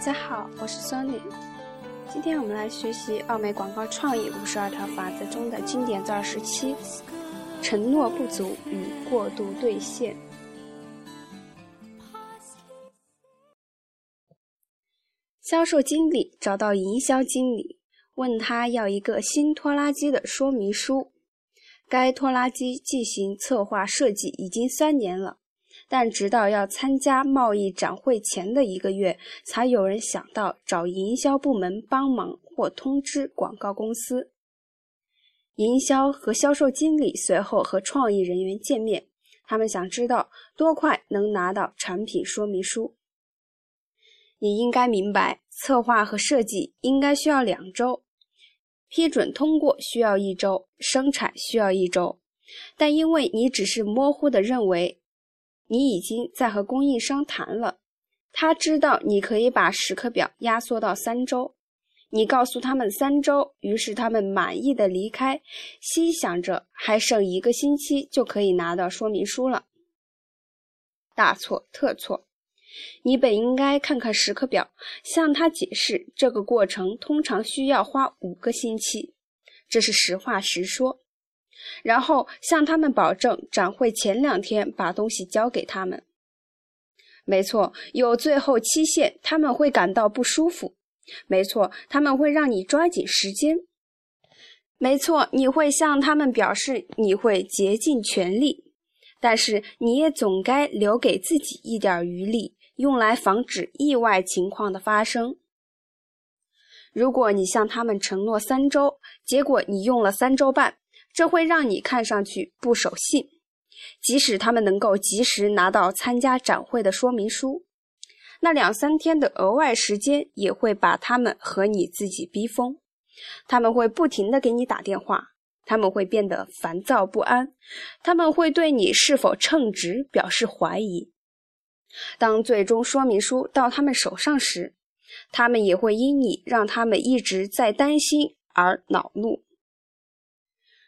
大家好，我是 Sony。今天我们来学习奥美广告创意五十二条法则中的经典字二十七：承诺不足与过度兑现。销售经理找到营销经理，问他要一个新拖拉机的说明书。该拖拉机进行策划设计已经三年了。但直到要参加贸易展会前的一个月，才有人想到找营销部门帮忙或通知广告公司。营销和销售经理随后和创意人员见面，他们想知道多快能拿到产品说明书。你应该明白，策划和设计应该需要两周，批准通过需要一周，生产需要一周。但因为你只是模糊的认为。你已经在和供应商谈了，他知道你可以把时刻表压缩到三周。你告诉他们三周，于是他们满意的离开，心想着还剩一个星期就可以拿到说明书了。大错特错！你本应该看看时刻表，向他解释这个过程通常需要花五个星期，这是实话实说。然后向他们保证，展会前两天把东西交给他们。没错，有最后期限，他们会感到不舒服。没错，他们会让你抓紧时间。没错，你会向他们表示你会竭尽全力。但是你也总该留给自己一点余力，用来防止意外情况的发生。如果你向他们承诺三周，结果你用了三周半。这会让你看上去不守信，即使他们能够及时拿到参加展会的说明书，那两三天的额外时间也会把他们和你自己逼疯。他们会不停的给你打电话，他们会变得烦躁不安，他们会对你是否称职表示怀疑。当最终说明书到他们手上时，他们也会因你让他们一直在担心而恼怒。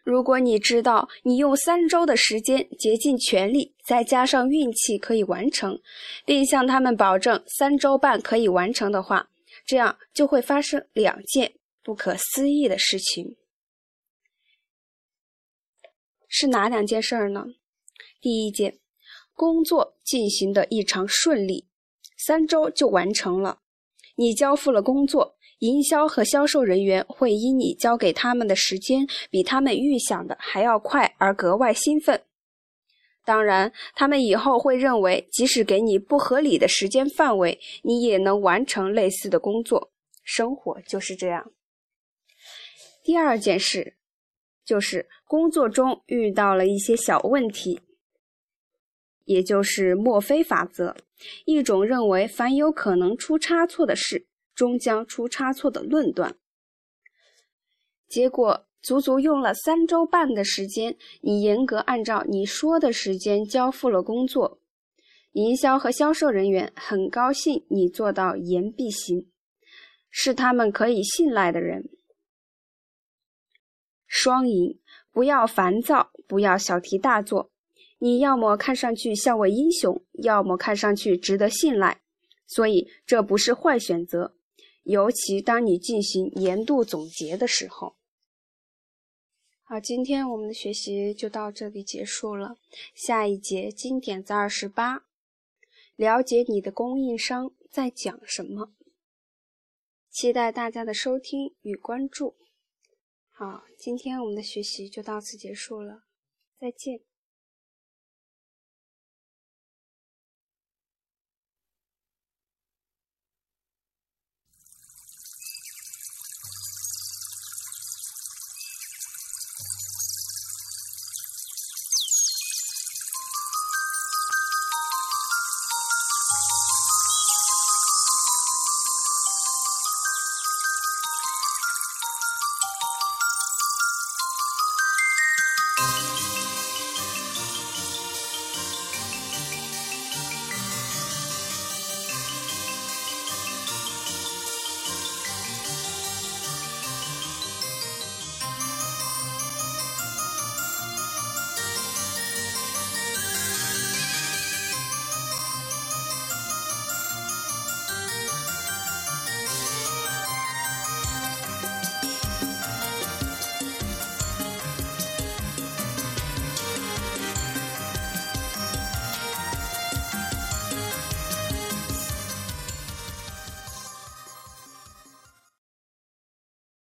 如果你知道你用三周的时间竭尽全力，再加上运气可以完成，并向他们保证三周半可以完成的话，这样就会发生两件不可思议的事情。是哪两件事儿呢？第一件，工作进行的异常顺利，三周就完成了，你交付了工作。营销和销售人员会因你交给他们的时间比他们预想的还要快而格外兴奋。当然，他们以后会认为，即使给你不合理的时间范围，你也能完成类似的工作。生活就是这样。第二件事，就是工作中遇到了一些小问题，也就是墨菲法则，一种认为凡有可能出差错的事。终将出差错的论断，结果足足用了三周半的时间，你严格按照你说的时间交付了工作。营销和销售人员很高兴你做到言必行，是他们可以信赖的人。双赢，不要烦躁，不要小题大做。你要么看上去像位英雄，要么看上去值得信赖，所以这不是坏选择。尤其当你进行年度总结的时候。好，今天我们的学习就到这里结束了。下一节经典在二十八，了解你的供应商在讲什么。期待大家的收听与关注。好，今天我们的学习就到此结束了，再见。